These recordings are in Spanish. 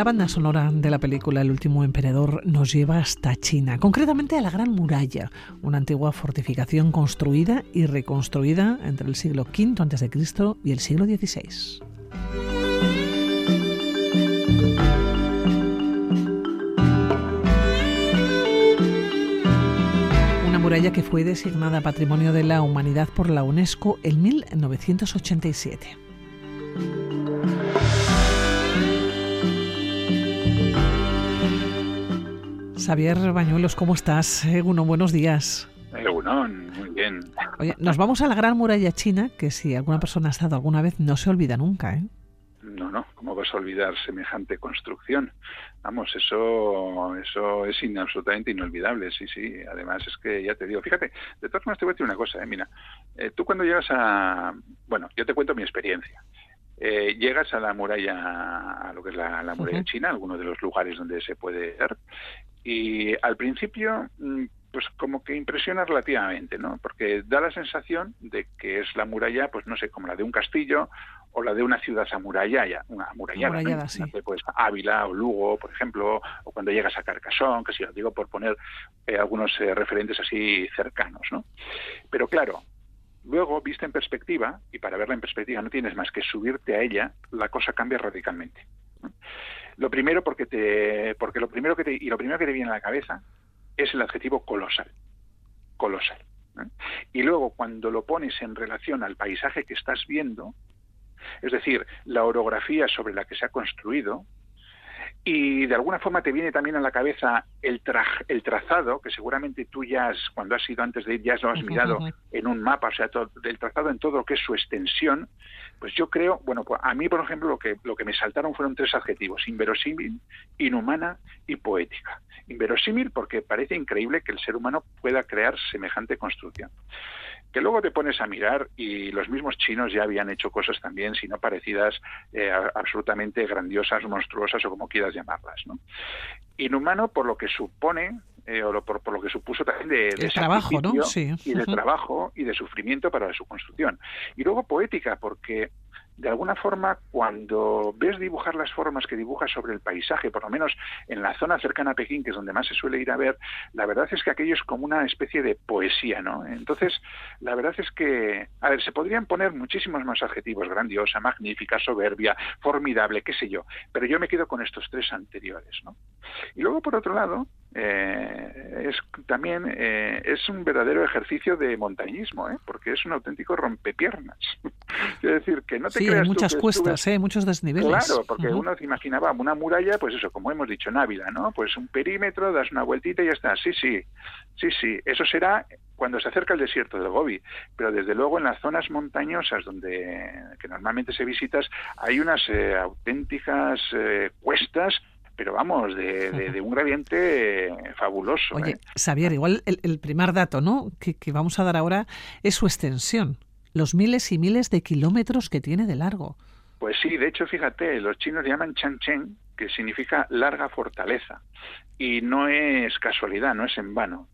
La banda sonora de la película El último emperador nos lleva hasta China, concretamente a la Gran Muralla, una antigua fortificación construida y reconstruida entre el siglo V a.C. y el siglo XVI. Una muralla que fue designada Patrimonio de la Humanidad por la UNESCO en 1987. Javier Bañuelos, ¿cómo estás? Eguno, buenos días. Eguno, muy bien. Oye, nos vamos a la Gran Muralla China, que si alguna persona ha estado alguna vez, no se olvida nunca, ¿eh? No, no, ¿cómo vas a olvidar semejante construcción? Vamos, eso, eso es absolutamente inolvidable, sí, sí. Además es que ya te digo, fíjate, de todas formas te voy a decir una cosa, ¿eh? mira, eh, tú cuando llegas a, bueno, yo te cuento mi experiencia. Eh, llegas a la muralla, a lo que es la, muralla china, alguno de los lugares donde se puede ver, y al principio, mm, pues como que impresiona relativamente, ¿no? Porque da la sensación de que es la muralla, pues no sé, como la de un castillo o la de una ciudad amurallada, una amurallada, sí. pues Ávila o Lugo, por ejemplo, o cuando llegas a Carcasón, que si os digo por poner eh, algunos eh, referentes así cercanos, ¿no? Pero claro, luego, vista en perspectiva, y para verla en perspectiva no tienes más que subirte a ella, la cosa cambia radicalmente. Lo primero porque te, porque lo primero que te, y lo primero que te viene a la cabeza es el adjetivo colosal, colosal. Y luego cuando lo pones en relación al paisaje que estás viendo, es decir, la orografía sobre la que se ha construido, y de alguna forma te viene también a la cabeza el, el trazado, que seguramente tú ya, has, cuando has ido antes de ir, ya lo has mirado en un mapa, o sea, todo, el trazado en todo lo que es su extensión, pues yo creo, bueno, pues a mí, por ejemplo, lo que, lo que me saltaron fueron tres adjetivos, inverosímil, inhumana y poética. Inverosímil porque parece increíble que el ser humano pueda crear semejante construcción que luego te pones a mirar y los mismos chinos ya habían hecho cosas también, si no parecidas, eh, absolutamente grandiosas, monstruosas o como quieras llamarlas. ¿no? Inhumano por lo que supone eh, o por, lo que supuso también de, trabajo, ¿no? Sí. y de trabajo y de sufrimiento para su construcción. Y luego poética porque de alguna forma, cuando ves dibujar las formas que dibuja sobre el paisaje, por lo menos en la zona cercana a Pekín, que es donde más se suele ir a ver, la verdad es que aquello es como una especie de poesía, ¿no? Entonces, la verdad es que, a ver, se podrían poner muchísimos más adjetivos, grandiosa, magnífica, soberbia, formidable, qué sé yo, pero yo me quedo con estos tres anteriores, ¿no? Y luego, por otro lado, eh, es también eh, es un verdadero ejercicio de montañismo, ¿eh? porque es un auténtico rompepiernas. es decir, que no te sí, creas muchas cuestas, ¿eh? muchos desniveles. Claro, porque uno se imaginaba una muralla, pues eso, como hemos dicho en Ávila, ¿no? Pues un perímetro, das una vueltita y ya está. Sí, sí, sí, sí. Eso será cuando se acerca el desierto del Gobi, pero desde luego en las zonas montañosas donde que normalmente se visitas hay unas eh, auténticas cuestas pero vamos, de, un gradiente fabuloso. Oye, ¿eh? Xavier, igual el, primer dato ¿no? Que, vamos a dar ahora es su extensión, los miles y miles de kilómetros que tiene de largo. Pues sí, de hecho, fíjate, los chinos llaman Changcheng, que significa larga fortaleza, y no es casualidad, no es en vano.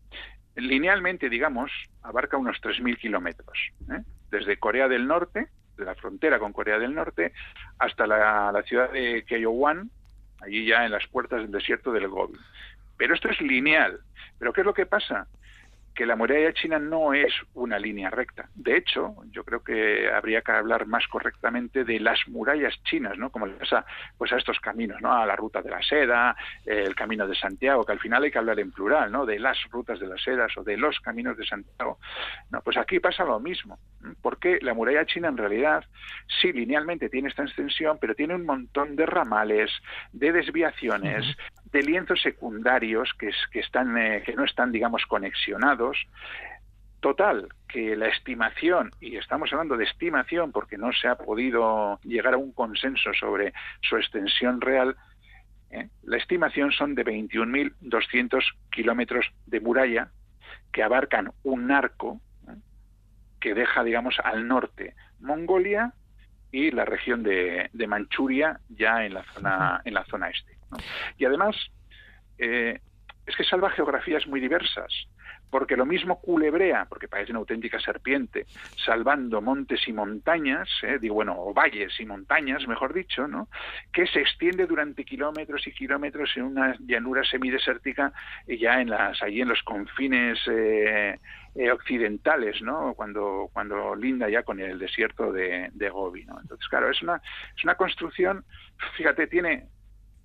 Linealmente, digamos, abarca unos 3.000 kilómetros, ¿eh? desde Corea del Norte, de la frontera con Corea del Norte, hasta la, la ciudad de Kyowan, allí ya en las puertas del desierto del Gobi. Pero esto es lineal. ¿Pero qué es lo que pasa? Que la muralla china no es una línea recta. De hecho, yo creo que habría que hablar más correctamente de las murallas chinas, ¿no? Como le pasa pues a estos caminos, ¿no? A la ruta de la seda, el camino de Santiago, que al final hay que hablar en plural, ¿no? De las rutas de las sedas o de los caminos de Santiago. No, pues aquí pasa lo mismo, porque la muralla china en realidad sí linealmente tiene esta extensión, pero tiene un montón de ramales, de desviaciones, de lienzos secundarios que, que, están, eh, que no están, digamos, conexionados. Total, que la estimación, y estamos hablando de estimación porque no se ha podido llegar a un consenso sobre su extensión real, ¿eh? la estimación son de 21.200 kilómetros de muralla que abarcan un arco ¿eh? que deja, digamos, al norte Mongolia y la región de, de Manchuria ya en la zona, en la zona este. Y además, eh, es que salva geografías muy diversas, porque lo mismo culebrea, porque parece una auténtica serpiente, salvando montes y montañas, ¿eh? digo, bueno, o valles y montañas, mejor dicho, ¿no? que se extiende durante kilómetros y kilómetros en una llanura semidesértica ya en las, allí en los confines eh, eh, occidentales, ¿no? Cuando, cuando linda ya con el desierto de, de Gobi, ¿no? Entonces, claro, es una, es una construcción, fíjate, tiene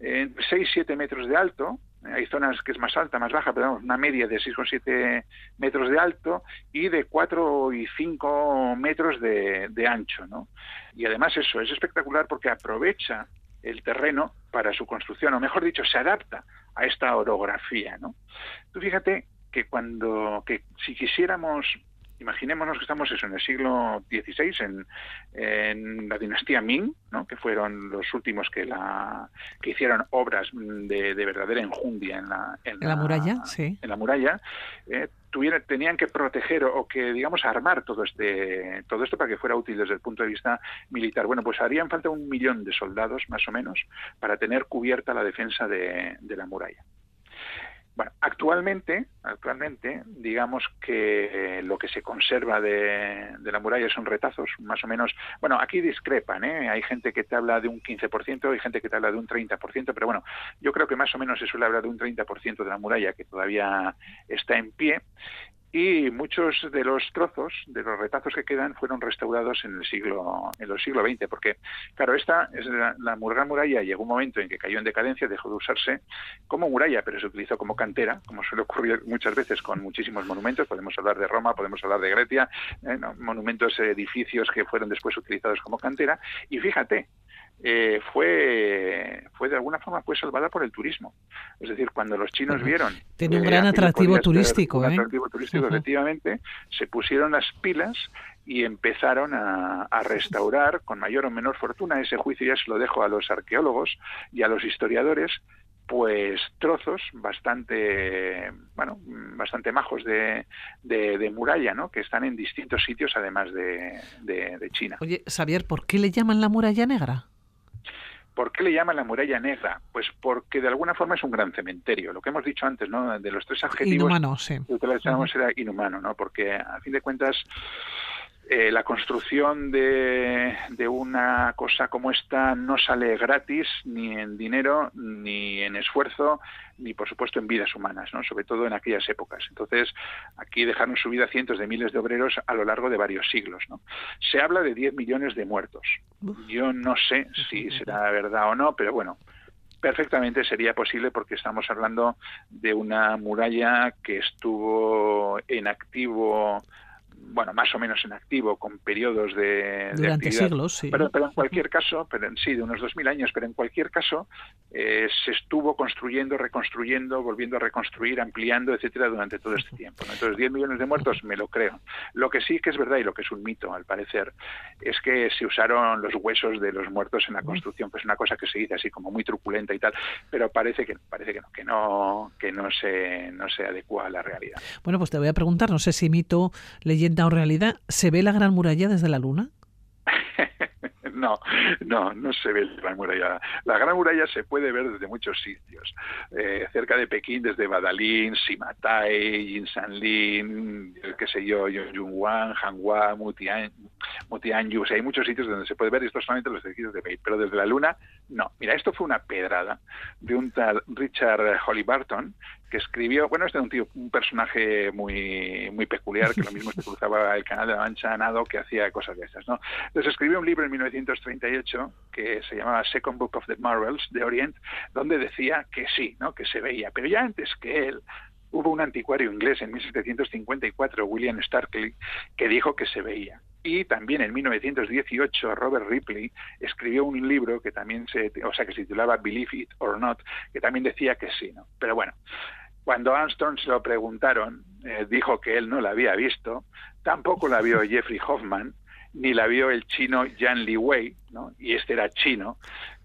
6-7 metros de alto, hay zonas que es más alta, más baja, pero una media de 6,7 metros de alto y de 4 y 5 metros de, de, ancho. ¿no? Y además eso es espectacular porque aprovecha el terreno para su construcción, o mejor dicho, se adapta a esta orografía. ¿no? Tú fíjate que cuando, que si quisiéramos imaginémonos que estamos eso, en el siglo XVI, en, en la dinastía Ming, ¿no? que fueron los últimos que la que hicieron obras de, de verdadera enjundia en la, en, la, muralla, sí. En la muralla, eh, tuvieron, tenían que proteger o, que, digamos, armar todo este todo esto para que fuera útil desde el punto de vista militar. Bueno, pues harían falta un millón de soldados, más o menos, para tener cubierta la defensa de, de la muralla. Bueno, actualmente, actualmente, digamos que lo que se conserva de, de, la muralla son retazos, más o menos. Bueno, aquí discrepan, ¿eh? Hay gente que te habla de un 15%, hay gente que te habla de un 30%, pero bueno, yo creo que más o menos se suele hablar de un 30% de la muralla que todavía está en pie y muchos de los trozos de los retazos que quedan fueron restaurados en el siglo en el siglo XX porque claro esta es la, la muralla llegó un momento en que cayó en decadencia dejó de usarse como muralla pero se utilizó como cantera como suele ocurrir muchas veces con muchísimos monumentos. Podemos hablar de Roma podemos hablar de Grecia eh, no, monumentos edificios que fueron después utilizados como cantera. Y fíjate eh, fue, fue de alguna forma fue salvada por el turismo. Es decir, cuando los chinos vieron... Tiene un gran atractivo turístico. Un ¿eh? atractivo turístico, efectivamente, se pusieron las pilas y empezaron a, a, restaurar con mayor o menor fortuna, ese juicio ya se lo dejo a los arqueólogos y a los historiadores, pues trozos bastante bueno bastante majos de, de, de, muralla no que están en distintos sitios además de, de, China oye Xavier por qué le llaman la muralla negra ¿Por qué le llaman la muralla negra? Pues porque de alguna forma es un gran cementerio. Lo que hemos dicho antes, ¿no? De los tres adjetivos inhumano, sí. que utilizamos era inhumano, ¿no? Porque a fin de cuentas eh, la construcción de, de, una cosa como esta no sale gratis ni en dinero, ni en esfuerzo, ni por supuesto en vidas humanas, ¿no? sobre todo en aquellas épocas. Entonces, aquí dejaron su vida cientos de miles de obreros a lo largo de varios siglos. ¿no? Se habla de 10 millones de muertos. Yo no sé si será verdad o no, pero bueno, perfectamente sería posible porque estamos hablando de una muralla que estuvo en activo bueno, más o menos en activo, con periodos de, Durante de siglos, sí. Pero, pero, en cualquier caso, pero en, sí, de unos 2.000 años, pero en cualquier caso, eh, se estuvo construyendo, reconstruyendo, volviendo a reconstruir, ampliando, etcétera, durante todo este tiempo. ¿no? Entonces, 10 millones de muertos, me lo creo. Lo que sí que es verdad y lo que es un mito, al parecer, es que se usaron los huesos de los muertos en la construcción, pues una cosa que se dice así como muy truculenta y tal, pero parece que parece que no, que no, que no se, no se adecua a la realidad. Bueno, pues te voy a preguntar, no sé si mito, leyenda o realidad, ¿se ve la Gran Muralla desde la Luna? no, no, no se ve la Gran Muralla. La Gran Muralla se puede ver desde muchos sitios. Eh, cerca de Pekín, desde Badalín, Simatai, Jinsanlin, qué sé yo, Yongyuan, Hanwha, Mutian, Mutianyu. O hay muchos sitios donde se puede ver, esto solamente los edificios de Pekín, pero desde la Luna, no. Mira, esto fue una pedrada de un tal Richard Holly Barton, que escribió, bueno, este es un tío, un personaje muy muy peculiar, que lo mismo se cruzaba el canal de la Mancha nado, que hacía cosas de esas, ¿no? Entonces escribió un libro en 1938 que se llamaba Second Book of the Marvels de Orient, donde decía que sí, ¿no? Que se veía, pero ya antes que él hubo un anticuario inglés en 1754, William Starkley, que dijo que se veía. Y también en 1918 Robert Ripley escribió un libro que también se, o sea, que se titulaba Believe It or Not, que también decía que sí, ¿no? Pero bueno, cuando Armstrong se lo preguntaron, eh, dijo que él no la había visto, tampoco la vio Jeffrey Hoffman, ni la vio el chino Yan Li Wei, ¿no? y este era chino,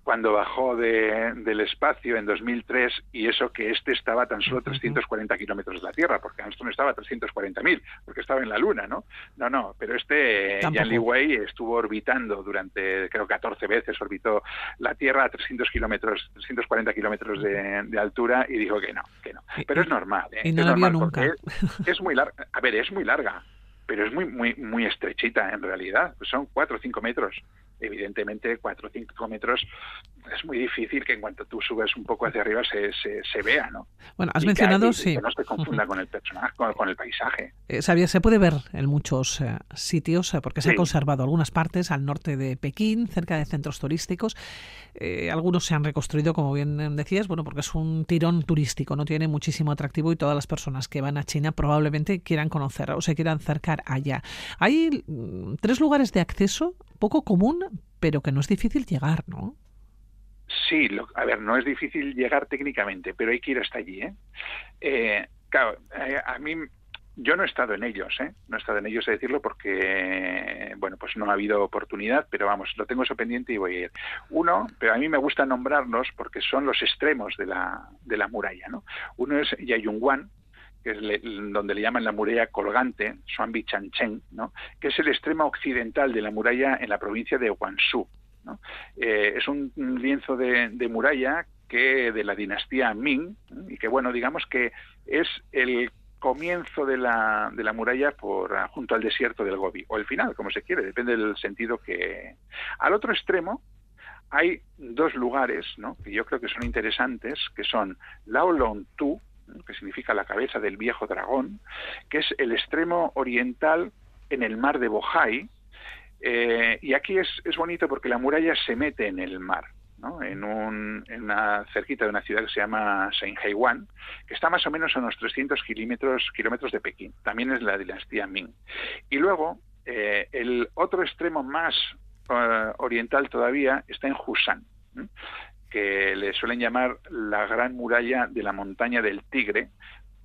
cuando bajó de, del espacio en 2003 y eso que este estaba tan solo 340 kilómetros de la Tierra, porque Armstrong estaba a 340.000, porque estaba en la Luna, ¿no? No, no, pero este Jan Lee Wei estuvo orbitando durante, creo, 14 veces, orbitó la Tierra a 300 kilómetros, 340 kilómetros de, altura y dijo que no, que no. Pero es normal, ¿eh? Y no es normal nunca. es muy larga. A ver, es muy larga pero es muy muy muy estrechita en realidad. son cuatro o cinco metros. Evidentemente, cuatro o cinco metros es muy difícil que en cuanto tú subes un poco hacia arriba se, se, vea, ¿no? Bueno, has mencionado, sí. Que no se confunda con el personaje, con, el paisaje. Eh, sabía, se puede ver en muchos eh, sitios, eh, porque se ha conservado algunas partes al norte de Pekín, cerca de centros turísticos. algunos se han reconstruido, como bien decías, bueno, porque es un tirón turístico, no tiene muchísimo atractivo y todas las personas que van a China probablemente quieran conocer o se quieran acercar allá. Hay mm, tres lugares de acceso poco común, pero que no es difícil llegar, ¿no? Sí, a ver, no es difícil llegar técnicamente, pero hay que ir hasta allí. ¿eh? eh claro, eh, a mí yo no he estado en ellos, ¿eh? no he estado en ellos a decirlo porque, bueno, pues no ha habido oportunidad, pero vamos, lo tengo eso pendiente y voy a ir. Uno, pero a mí me gusta nombrarlos porque son los extremos de la, de la muralla, ¿no? Uno es Yayungwan, que es donde le llaman la muralla colgante, Xuanbi Chanchen, ¿no? que es el extremo occidental de la muralla en la provincia de Guangzhou. Eh, es un, lienzo de, muralla que de la dinastía Ming y que bueno digamos que es el comienzo de la, muralla por junto al desierto del Gobi o el final como se quiere depende del sentido que al otro extremo hay dos lugares que yo creo que son interesantes que son Lao Long Tu que significa la cabeza del viejo dragón que es el extremo oriental en el mar de Bohai eh, y aquí es, es bonito porque la muralla se mete en el mar. ¿no? en, un, en una cerquita de una ciudad que se llama Saint Haiwan, que está más o menos a unos 300 kilómetros, kilómetros de Pekín. También es la dinastía Ming. Y luego, eh, el otro extremo más eh, oriental todavía está en Husan, que le suelen llamar la gran muralla de la montaña del Tigre,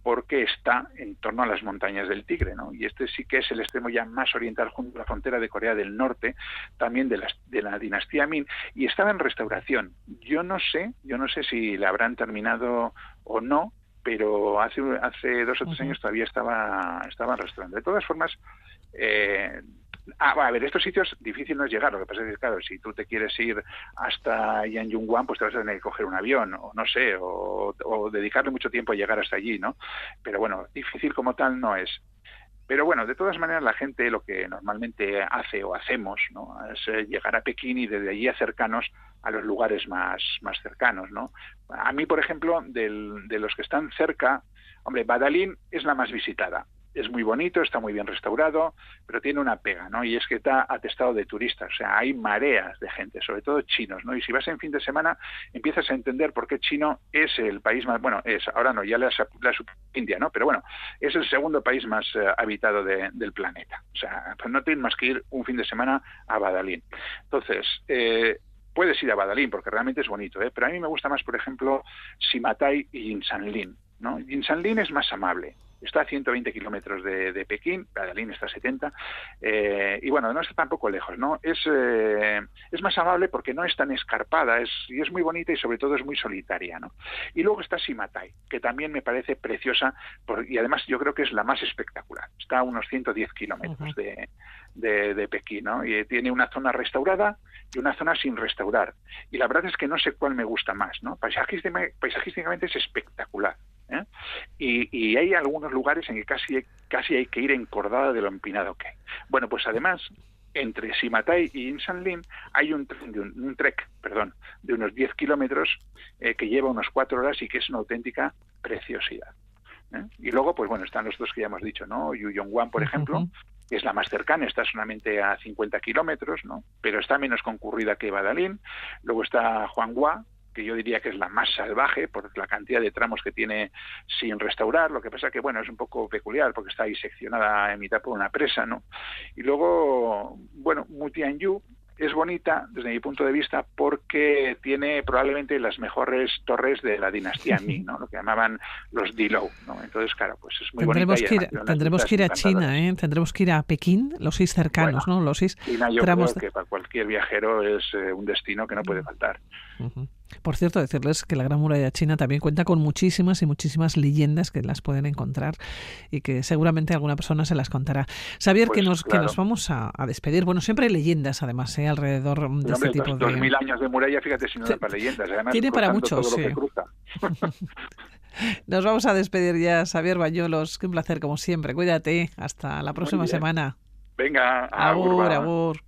porque está en torno a las montañas del Tigre, ¿no? Y este sí que es el extremo ya más oriental junto a la frontera de Corea del Norte, también de la, de la dinastía Min, y estaba en restauración. Yo no sé, yo no sé si la habrán terminado o no, pero hace, hace dos o tres años todavía estaba, estaba en restauración. De todas formas, eh, Ah, a ver, estos sitios difícil no es llegar. Lo que pasa es que, claro, si tú te quieres ir hasta Yanjungwan, pues te vas a tener que coger un avión, o no sé, o, dedicarle mucho tiempo a llegar hasta allí, ¿no? Pero bueno, difícil como tal no es. Pero bueno, de todas maneras, la gente lo que normalmente hace o hacemos ¿no? es eh, llegar a Pekín y desde allí acercarnos a los lugares más, más cercanos. ¿no? A mí, por ejemplo, de los que están cerca, hombre, Badalín es la más visitada es muy bonito, está muy bien restaurado, pero tiene una pega, ¿no? Y es que está atestado de turistas, o sea, hay mareas de gente, sobre todo chinos, ¿no? Y si vas en fin de semana, empiezas a entender por qué chino es el país más, bueno, es, ahora no, ya la, la India, ¿no? Pero bueno, es el segundo país más eh, habitado del planeta. O sea, pues no tienes más que ir un fin de semana a Badalín. Entonces, eh, puedes ir a Badalín porque realmente es bonito, ¿eh? pero a mí me gusta más, por ejemplo, Simatai y Jinsanlin. ¿no? Jinsanlin es más amable, está a 120 kilómetros de, Pekín, Badalín está a 70, eh, y bueno, no está tampoco lejos, ¿no? Es, eh, es más amable porque no es tan escarpada, es, y es muy bonita y sobre todo es muy solitaria, ¿no? Y luego está Simatai, que también me parece preciosa, y además yo creo que es la más espectacular, está a unos 110 kilómetros de, de, Pekín, ¿no? Y tiene una zona restaurada y una zona sin restaurar. Y la verdad es que no sé cuál me gusta más, ¿no? Paisajísticamente, es espectacular. ¿Eh? Y, hay algunos lugares en que casi, casi hay que ir encordada de lo empinado que hay. Bueno, pues además, entre Simatai y Insanlin hay un, un, trek perdón, de unos 10 kilómetros eh, que lleva unas 4 horas y que es una auténtica preciosidad. ¿eh? Y luego, pues bueno, están los dos que ya hemos dicho, ¿no? Yuyongguan, por ejemplo, que es la más cercana, está solamente a 50 kilómetros, ¿no? Pero está menos concurrida que Badalín. Luego está Huanghua, que yo diría que es la más salvaje por la cantidad de tramos que tiene sin restaurar. Lo que pasa que, bueno, es un poco peculiar porque está ahí seccionada en mitad por una presa, ¿no? Y luego, bueno, Mutianyu es bonita desde mi punto de vista porque tiene probablemente las mejores torres de la dinastía Ming, ¿no? lo que llamaban los Dilou. ¿no? Entonces, claro, pues es muy tendremos bonita. Que ir, tendremos que ir a China, ¿eh? tendremos que ir a Pekín, los seis cercanos, ¿no? Los seis China yo creo que para cualquier viajero es eh, un destino que no puede faltar. Uh -huh. Por cierto, decirles que la Gran Muralla China también cuenta con muchísimas y muchísimas leyendas que las pueden encontrar y que seguramente alguna persona se las contará. Xavier, Pues, que, nos, claro. que nos vamos a, a despedir. Bueno, siempre hay leyendas, además, ¿eh? alrededor de este tipo dos, de... dos mil años de muralla, fíjate si no Sí. para leyendas. Además, Tiene para cruzando mucho, todo lo sí. que cruza. Nos vamos a despedir ya, Xavier Bañuelos. Qué un placer, como siempre. Cuídate. Hasta la próxima semana. Venga, Agur, agur.